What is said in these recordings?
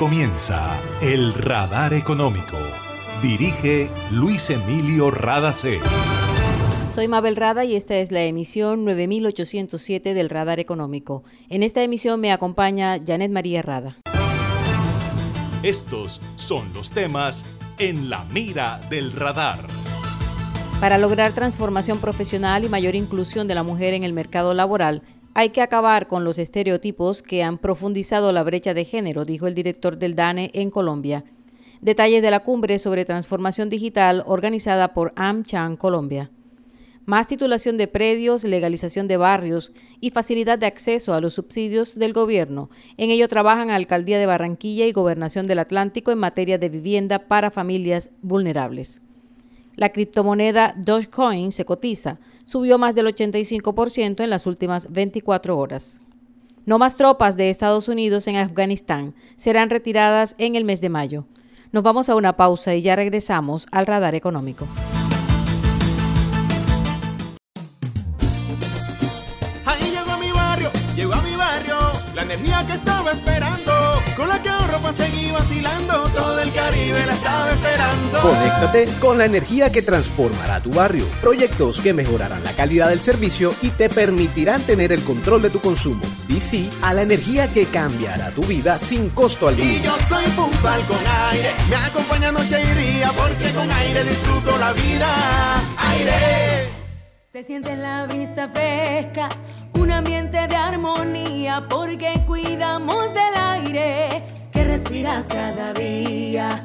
comienza El Radar Económico. Dirige Luis Emilio Radacé. Soy Mabel Rada y esta es la emisión 9807 del Radar Económico. En esta emisión me acompaña Janet María Rada. Estos son los temas en la mira del radar. Para lograr transformación profesional y mayor inclusión de la mujer en el mercado laboral, hay que acabar con los estereotipos que han profundizado la brecha de género, dijo el director del DANE en Colombia. Detalles de la cumbre sobre transformación digital organizada por AmCham Colombia. Más titulación de predios, legalización de barrios y facilidad de acceso a los subsidios del gobierno. En ello trabajan Alcaldía de Barranquilla y Gobernación del Atlántico en materia de vivienda para familias vulnerables. La criptomoneda Dogecoin se cotiza subió más del 85% en las últimas 24 horas. No más tropas de Estados Unidos en Afganistán serán retiradas en el mes de mayo. Nos vamos a una pausa y ya regresamos al radar económico. Caribe la estaba esperando. Conéctate con la energía que transformará tu barrio. Proyectos que mejorarán la calidad del servicio y te permitirán tener el control de tu consumo. Y sí a la energía que cambiará tu vida sin costo alguno. Y yo soy puntual con aire, me acompaña noche y día, porque con aire disfruto la vida. Aire. Se siente en la vista fresca, un ambiente de armonía, porque cuidamos del aire que respiras cada día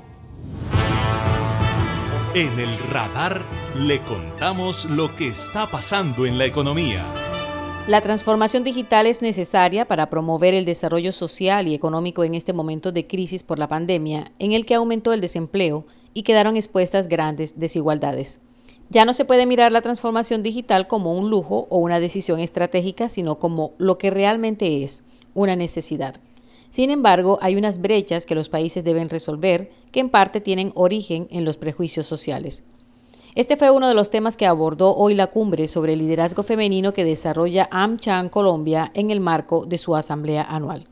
En el radar le contamos lo que está pasando en la economía. La transformación digital es necesaria para promover el desarrollo social y económico en este momento de crisis por la pandemia, en el que aumentó el desempleo y quedaron expuestas grandes desigualdades. Ya no se puede mirar la transformación digital como un lujo o una decisión estratégica, sino como lo que realmente es, una necesidad. Sin embargo, hay unas brechas que los países deben resolver que en parte tienen origen en los prejuicios sociales. Este fue uno de los temas que abordó hoy la cumbre sobre el liderazgo femenino que desarrolla AmCham Colombia en el marco de su asamblea anual.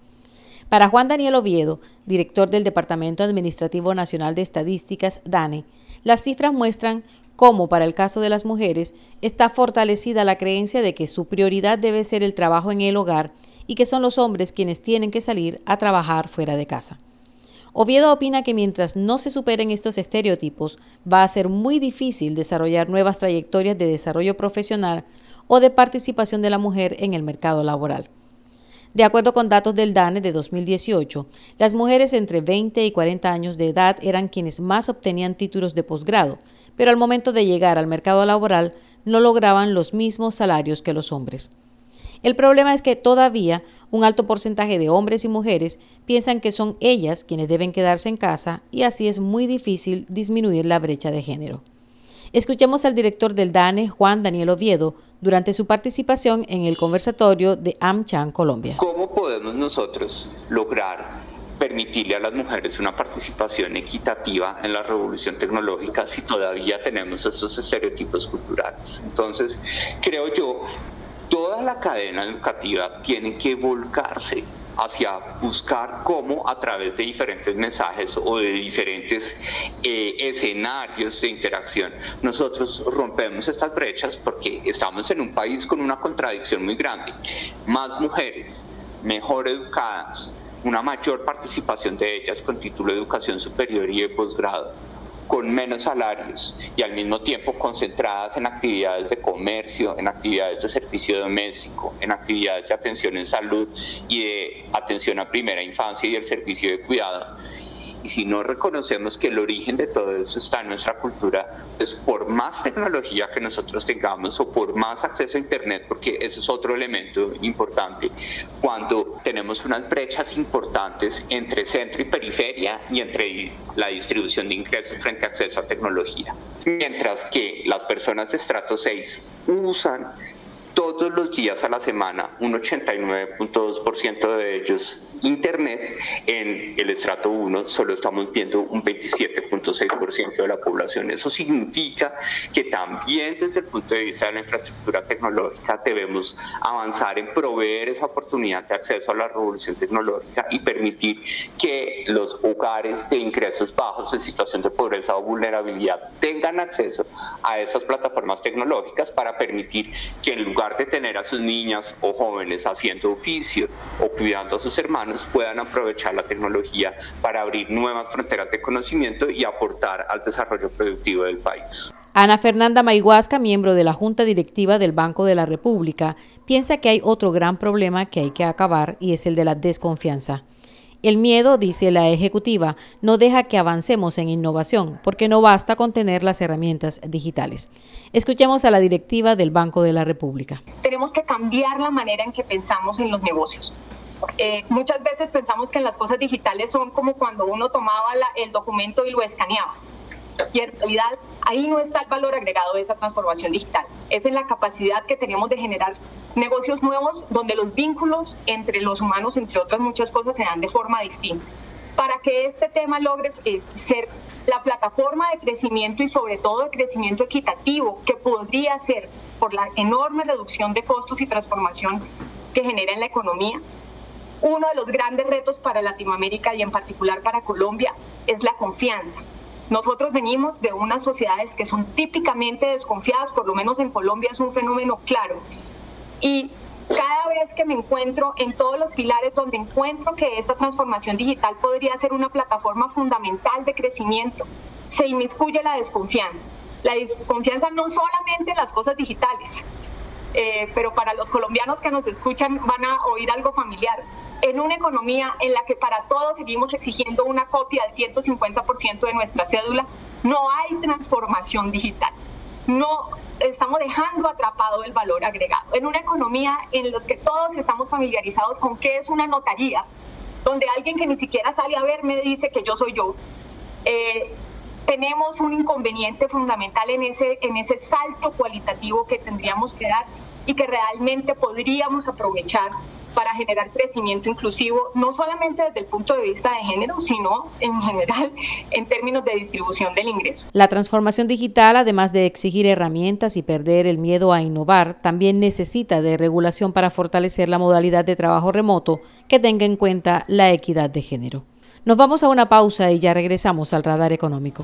Para Juan Daniel Oviedo, director del Departamento Administrativo Nacional de Estadísticas, DANE, las cifras muestran cómo para el caso de las mujeres está fortalecida la creencia de que su prioridad debe ser el trabajo en el hogar y que son los hombres quienes tienen que salir a trabajar fuera de casa. Oviedo opina que mientras no se superen estos estereotipos, va a ser muy difícil desarrollar nuevas trayectorias de desarrollo profesional o de participación de la mujer en el mercado laboral. De acuerdo con datos del DANE de 2018, las mujeres entre 20 y 40 años de edad eran quienes más obtenían títulos de posgrado, pero al momento de llegar al mercado laboral no lograban los mismos salarios que los hombres. El problema es que todavía un alto porcentaje de hombres y mujeres piensan que son ellas quienes deben quedarse en casa y así es muy difícil disminuir la brecha de género. Escuchemos al director del DANE, Juan Daniel Oviedo, durante su participación en el conversatorio de AmCham Colombia. ¿Cómo podemos nosotros lograr permitirle a las mujeres una participación equitativa en la revolución tecnológica si todavía tenemos estos estereotipos culturales? Entonces, creo yo toda la cadena educativa tiene que volcarse hacia buscar cómo a través de diferentes mensajes o de diferentes eh, escenarios de interacción nosotros rompemos estas brechas porque estamos en un país con una contradicción muy grande. Más mujeres, mejor educadas, una mayor participación de ellas con título de educación superior y de posgrado con menos salarios y al mismo tiempo concentradas en actividades de comercio, en actividades de servicio doméstico, en actividades de atención en salud y de atención a primera infancia y el servicio de cuidado y si no reconocemos que el origen de todo eso está en nuestra cultura, pues por más tecnología que nosotros tengamos o por más acceso a Internet, porque ese es otro elemento importante, cuando tenemos unas brechas importantes entre centro y periferia y entre la distribución de ingresos frente a acceso a tecnología. Mientras que las personas de estrato 6 usan todos los días a la semana, un 89.2% de ellos Internet, en el estrato 1 solo estamos viendo un 27.6% de la población. Eso significa que también desde el punto de vista de la infraestructura tecnológica debemos avanzar en proveer esa oportunidad de acceso a la revolución tecnológica y permitir que los hogares de ingresos bajos en situación de pobreza o vulnerabilidad tengan acceso a esas plataformas tecnológicas para permitir que en lugar de tener a sus niñas o jóvenes haciendo oficio o cuidando a sus hermanos, puedan aprovechar la tecnología para abrir nuevas fronteras de conocimiento y aportar al desarrollo productivo del país. Ana Fernanda Maiguasca, miembro de la Junta Directiva del Banco de la República, piensa que hay otro gran problema que hay que acabar y es el de la desconfianza. El miedo, dice la ejecutiva, no deja que avancemos en innovación, porque no basta con tener las herramientas digitales. Escuchemos a la directiva del Banco de la República. Tenemos que cambiar la manera en que pensamos en los negocios. Eh, muchas veces pensamos que las cosas digitales son como cuando uno tomaba el documento y lo escaneaba. En realidad ahí no está el valor agregado de esa transformación digital. Es en la capacidad que tenemos de generar negocios nuevos donde los vínculos entre los humanos, entre otras muchas cosas, se dan de forma distinta. Para que este tema logre eh, ser la plataforma de crecimiento y sobre todo de crecimiento equitativo que podría ser por la enorme reducción de costos y transformación que genera en la economía, uno de los grandes retos para Latinoamérica y en particular para Colombia es la confianza. Nosotros venimos de unas sociedades que son típicamente desconfiadas, por lo menos en Colombia es un fenómeno claro. Y cada vez que me encuentro en todos los pilares donde encuentro que esta transformación digital podría ser una plataforma fundamental de crecimiento, se inmiscuye la desconfianza. La desconfianza no solamente en las cosas digitales, eh, pero para los colombianos que nos escuchan van a oír algo familiar. En una economía en la que para todos seguimos exigiendo una copia del 150% de nuestra cédula, no hay transformación digital. No estamos dejando atrapado el valor agregado. En una economía en la que todos estamos familiarizados con qué es una notaría, donde alguien que ni siquiera sale a ver me dice que yo soy yo. Eh, tenemos un inconveniente fundamental en ese, en ese salto cualitativo que tendríamos que dar y que realmente podríamos aprovechar para generar crecimiento inclusivo, no solamente desde el punto de vista de género, sino en general en términos de distribución del ingreso. La transformación digital, además de exigir herramientas y perder el miedo a innovar, también necesita de regulación para fortalecer la modalidad de trabajo remoto que tenga en cuenta la equidad de género. Nos vamos a una pausa y ya regresamos al radar económico.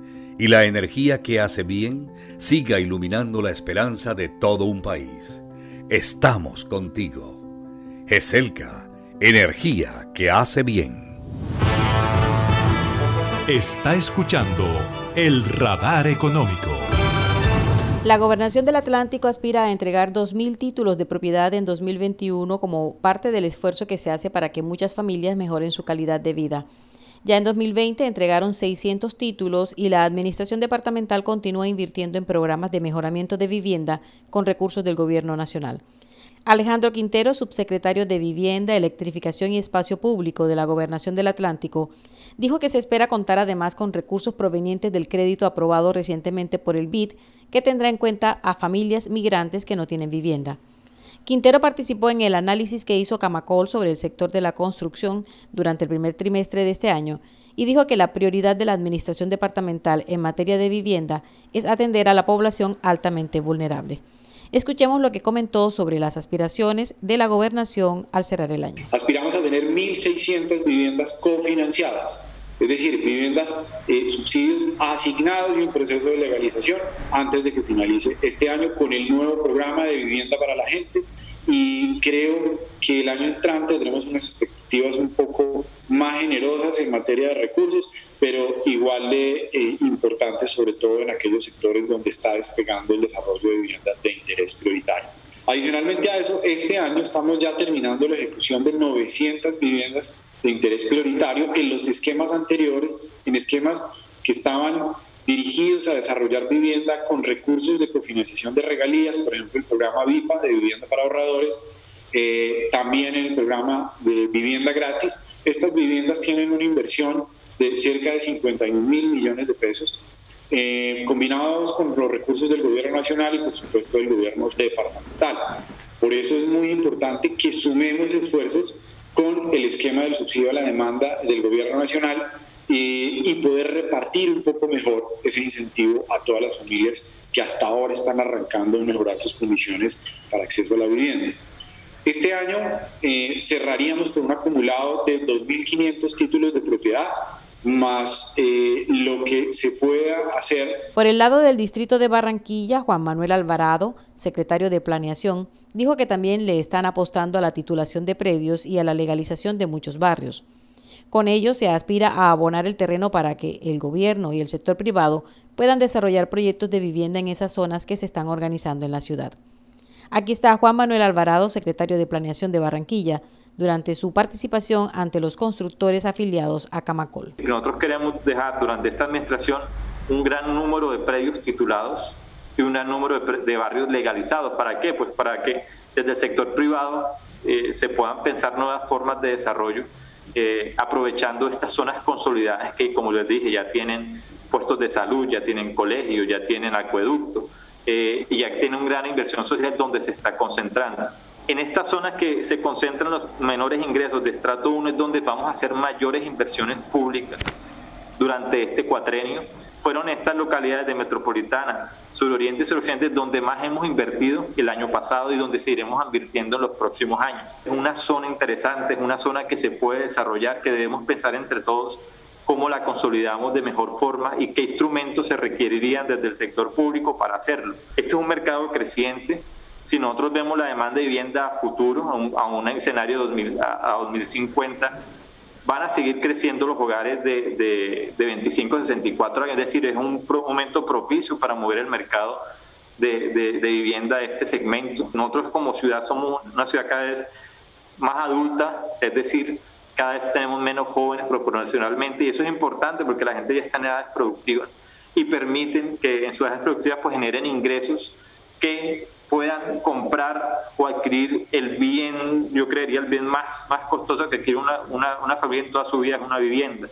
y la energía que hace bien siga iluminando la esperanza de todo un país. Estamos contigo. GESELCA, energía que hace bien. Está escuchando el radar económico. La gobernación del Atlántico aspira a entregar 2.000 títulos de propiedad en 2021 como parte del esfuerzo que se hace para que muchas familias mejoren su calidad de vida. Ya en 2020 entregaron 600 títulos y la Administración Departamental continúa invirtiendo en programas de mejoramiento de vivienda con recursos del Gobierno Nacional. Alejandro Quintero, subsecretario de Vivienda, Electrificación y Espacio Público de la Gobernación del Atlántico, dijo que se espera contar además con recursos provenientes del crédito aprobado recientemente por el BID, que tendrá en cuenta a familias migrantes que no tienen vivienda. Quintero participó en el análisis que hizo Camacol sobre el sector de la construcción durante el primer trimestre de este año y dijo que la prioridad de la administración departamental en materia de vivienda es atender a la población altamente vulnerable. Escuchemos lo que comentó sobre las aspiraciones de la gobernación al cerrar el año. Aspiramos a tener 1.600 viviendas cofinanciadas, es decir, viviendas, eh, subsidios asignados y en proceso de legalización antes de que finalice este año con el nuevo programa de vivienda para la gente y creo que el año entrante tendremos unas expectativas un poco más generosas en materia de recursos, pero igual de eh, importantes, sobre todo en aquellos sectores donde está despegando el desarrollo de viviendas de interés prioritario. Adicionalmente a eso, este año estamos ya terminando la ejecución de 900 viviendas de interés prioritario en los esquemas anteriores, en esquemas que estaban dirigidos a desarrollar vivienda con recursos de cofinanciación de regalías, por ejemplo el programa VIPA de vivienda para ahorradores, eh, también el programa de vivienda gratis. Estas viviendas tienen una inversión de cerca de 51 mil millones de pesos, eh, combinados con los recursos del gobierno nacional y por supuesto del gobierno departamental. Por eso es muy importante que sumemos esfuerzos con el esquema del subsidio a la demanda del gobierno nacional y poder repartir un poco mejor ese incentivo a todas las familias que hasta ahora están arrancando a mejorar sus condiciones para acceso a la vivienda. Este año eh, cerraríamos con un acumulado de 2.500 títulos de propiedad, más eh, lo que se pueda hacer. Por el lado del distrito de Barranquilla, Juan Manuel Alvarado, secretario de Planeación, dijo que también le están apostando a la titulación de predios y a la legalización de muchos barrios. Con ello se aspira a abonar el terreno para que el gobierno y el sector privado puedan desarrollar proyectos de vivienda en esas zonas que se están organizando en la ciudad. Aquí está Juan Manuel Alvarado, secretario de Planeación de Barranquilla, durante su participación ante los constructores afiliados a Camacol. Nosotros queremos dejar durante esta administración un gran número de predios titulados y un gran número de, barrios legalizados. ¿Para qué? Pues para que desde el sector privado eh, se puedan pensar nuevas formas de desarrollo eh, aprovechando estas zonas consolidadas que, como les dije, ya tienen puestos de salud, ya tienen colegios, ya tienen acueducto eh, y ya tienen una gran inversión social donde se está concentrando. En estas zonas que se concentran los menores ingresos de estrato 1 es donde vamos a hacer mayores inversiones públicas durante este cuatrenio fueron estas localidades de Metropolitana, Suroriente y Suroccidente, donde más hemos invertido el año pasado y donde seguiremos invirtiendo en los próximos años. Es una zona interesante, es una zona que se puede desarrollar, que debemos pensar entre todos cómo la consolidamos de mejor forma y qué instrumentos se requerirían desde el sector público para hacerlo. Este es un mercado creciente. Si nosotros vemos la demanda de vivienda a futuro, a un, escenario 2000, a 2050, van a seguir creciendo los hogares de, de, 25 a 64 años, es decir, es un momento propicio para mover el mercado de, vivienda de este segmento. Nosotros como ciudad somos una ciudad cada vez más adulta, es decir, cada vez tenemos menos jóvenes proporcionalmente y eso es importante porque la gente ya está en edades productivas y permiten que en sus edades productivas pues generen ingresos que puedan comprar o adquirir el bien, yo creería el bien más, más costoso que adquiere una, una, una familia en toda su vida es una vivienda.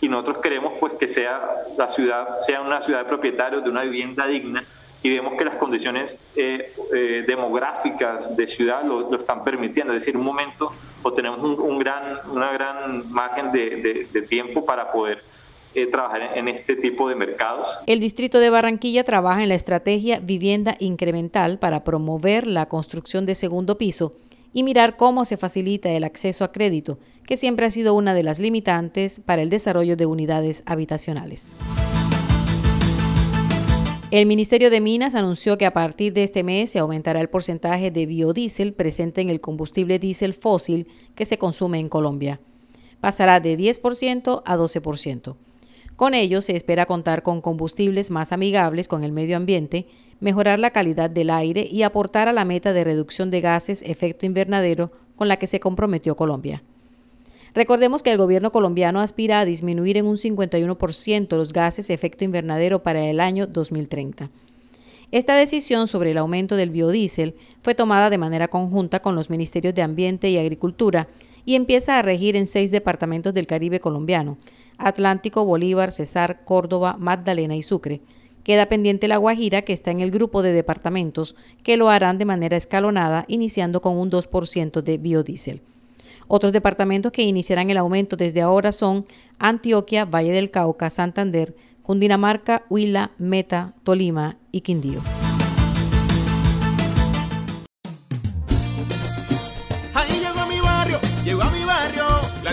Y nosotros queremos pues que sea la ciudad, sea una ciudad de propietarios de una vivienda digna y vemos que las condiciones eh, eh, demográficas de ciudad lo, están permitiendo, es decir, un momento o tenemos un, gran, una gran margen de, de tiempo para poder eh, trabajar en, este tipo de mercados. El Distrito de Barranquilla trabaja en la estrategia Vivienda Incremental para promover la construcción de segundo piso y mirar cómo se facilita el acceso a crédito, que siempre ha sido una de las limitantes para el desarrollo de unidades habitacionales. El Ministerio de Minas anunció que a partir de este mes se aumentará el porcentaje de biodiesel presente en el combustible diésel fósil que se consume en Colombia. Pasará de 10% a 12%. Con ello se espera contar con combustibles más amigables con el medio ambiente, mejorar la calidad del aire y aportar a la meta de reducción de gases efecto invernadero con la que se comprometió Colombia. Recordemos que el gobierno colombiano aspira a disminuir en un 51% los gases efecto invernadero para el año 2030. Esta decisión sobre el aumento del biodiesel fue tomada de manera conjunta con los ministerios de Ambiente y Agricultura y empieza a regir en seis departamentos del Caribe colombiano, Atlántico, Bolívar, Cesar, Córdoba, Magdalena y Sucre. Queda pendiente La Guajira, que está en el grupo de departamentos que lo harán de manera escalonada, iniciando con un 2% de biodiesel. Otros departamentos que iniciarán el aumento desde ahora son Antioquia, Valle del Cauca, Santander, Cundinamarca, Huila, Meta, Tolima y Quindío. Llegó mi barrio, llegó a mi barrio,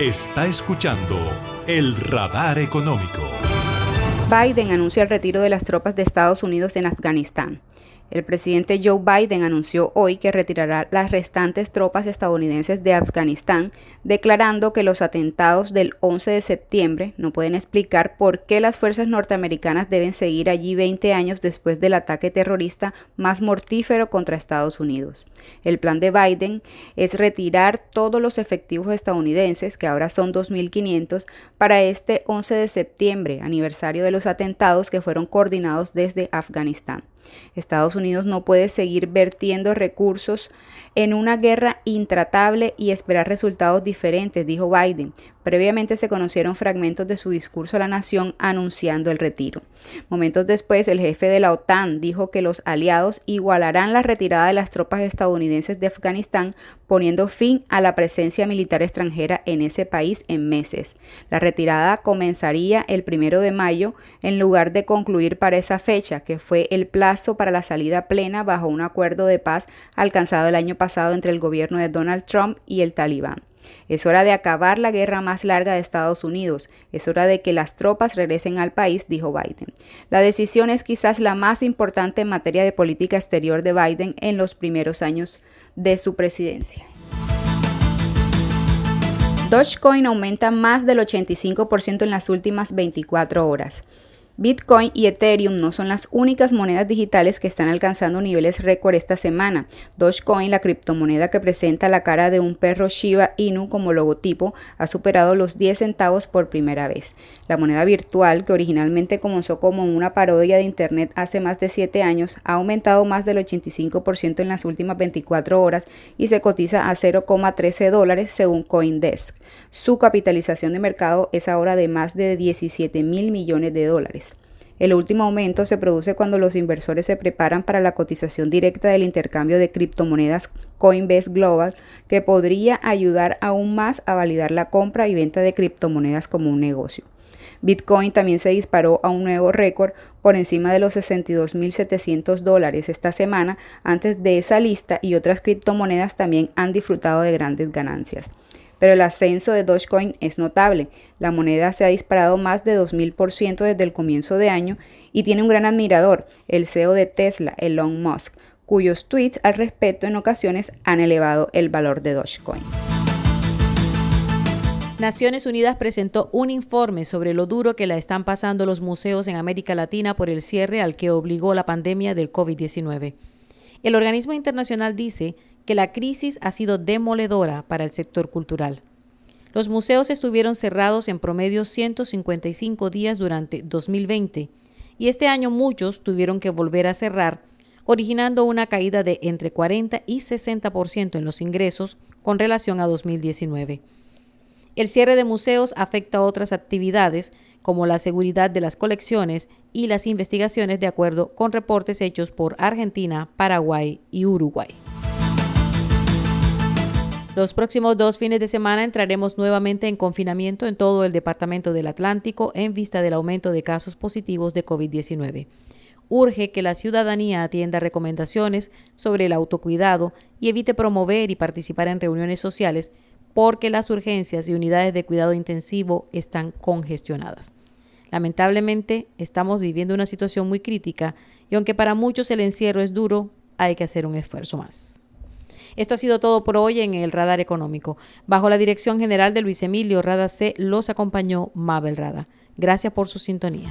Está escuchando el radar económico. Biden anuncia el retiro de las tropas de Estados Unidos en Afganistán. El presidente Joe Biden anunció hoy que retirará las restantes tropas estadounidenses de Afganistán, declarando que los atentados del 11 de septiembre no pueden explicar por qué las fuerzas norteamericanas deben seguir allí 20 años después del ataque terrorista más mortífero contra Estados Unidos. El plan de Biden es retirar todos los efectivos estadounidenses, que ahora son 2.500, para este 11 de septiembre, aniversario de los atentados que fueron coordinados desde Afganistán. Estados Unidos no puede seguir vertiendo recursos en una guerra intratable y esperar resultados diferentes, dijo Biden. Previamente se conocieron fragmentos de su discurso a la nación anunciando el retiro. Momentos después, el jefe de la OTAN dijo que los aliados igualarán la retirada de las tropas estadounidenses de Afganistán, poniendo fin a la presencia militar extranjera en ese país en meses. La retirada comenzaría el primero de mayo en lugar de concluir para esa fecha, que fue el plazo para la salida plena bajo un acuerdo de paz alcanzado el año pasado entre el gobierno de Donald Trump y el Talibán. Es hora de acabar la guerra más larga de Estados Unidos. Es hora de que las tropas regresen al país, dijo Biden. La decisión es quizás la más importante en materia de política exterior de Biden en los primeros años de su presidencia. Dogecoin aumenta más del 85% en las últimas 24 horas. Bitcoin y Ethereum no son las únicas monedas digitales que están alcanzando niveles récord esta semana. Dogecoin, la criptomoneda que presenta la cara de un perro Shiba Inu como logotipo, ha superado los 10 centavos por primera vez. La moneda virtual, que originalmente comenzó como una parodia de Internet hace más de 7 años, ha aumentado más del 85% en las últimas 24 horas y se cotiza a 0,13 dólares según Coindesk. Su capitalización de mercado es ahora de más de 17 mil millones de dólares. El último aumento se produce cuando los inversores se preparan para la cotización directa del intercambio de criptomonedas Coinbase Global, que podría ayudar aún más a validar la compra y venta de criptomonedas como un negocio. Bitcoin también se disparó a un nuevo récord por encima de los 62.700 dólares esta semana. Antes de esa lista y otras criptomonedas también han disfrutado de grandes ganancias pero el ascenso de Dogecoin es notable. La moneda se ha disparado más de 2.000% desde el comienzo de año y tiene un gran admirador, el CEO de Tesla, Elon Musk, cuyos tweets al respecto en ocasiones han elevado el valor de Dogecoin. Naciones Unidas presentó un informe sobre lo duro que la están pasando los museos en América Latina por el cierre al que obligó la pandemia del COVID-19. El organismo internacional dice que la crisis ha sido demoledora para el sector cultural. Los museos estuvieron cerrados en promedio 155 días durante 2020 y este año muchos tuvieron que volver a cerrar, originando una caída de entre 40 y 60% en los ingresos con relación a 2019. El cierre de museos afecta a otras actividades como la seguridad de las colecciones y las investigaciones de acuerdo con reportes hechos por Argentina, Paraguay y Uruguay. Los próximos dos fines de semana entraremos nuevamente en confinamiento en todo el Departamento del Atlántico en vista del aumento de casos positivos de COVID-19. Urge que la ciudadanía atienda recomendaciones sobre el autocuidado y evite promover y participar en reuniones sociales porque las urgencias y unidades de cuidado intensivo están congestionadas. Lamentablemente, estamos viviendo una situación muy crítica y aunque para muchos el encierro es duro, hay que hacer un esfuerzo más. Esto ha sido todo por hoy en el Radar Económico. Bajo la dirección general de Luis Emilio Rada C, los acompañó Mabel Rada. Gracias por su sintonía.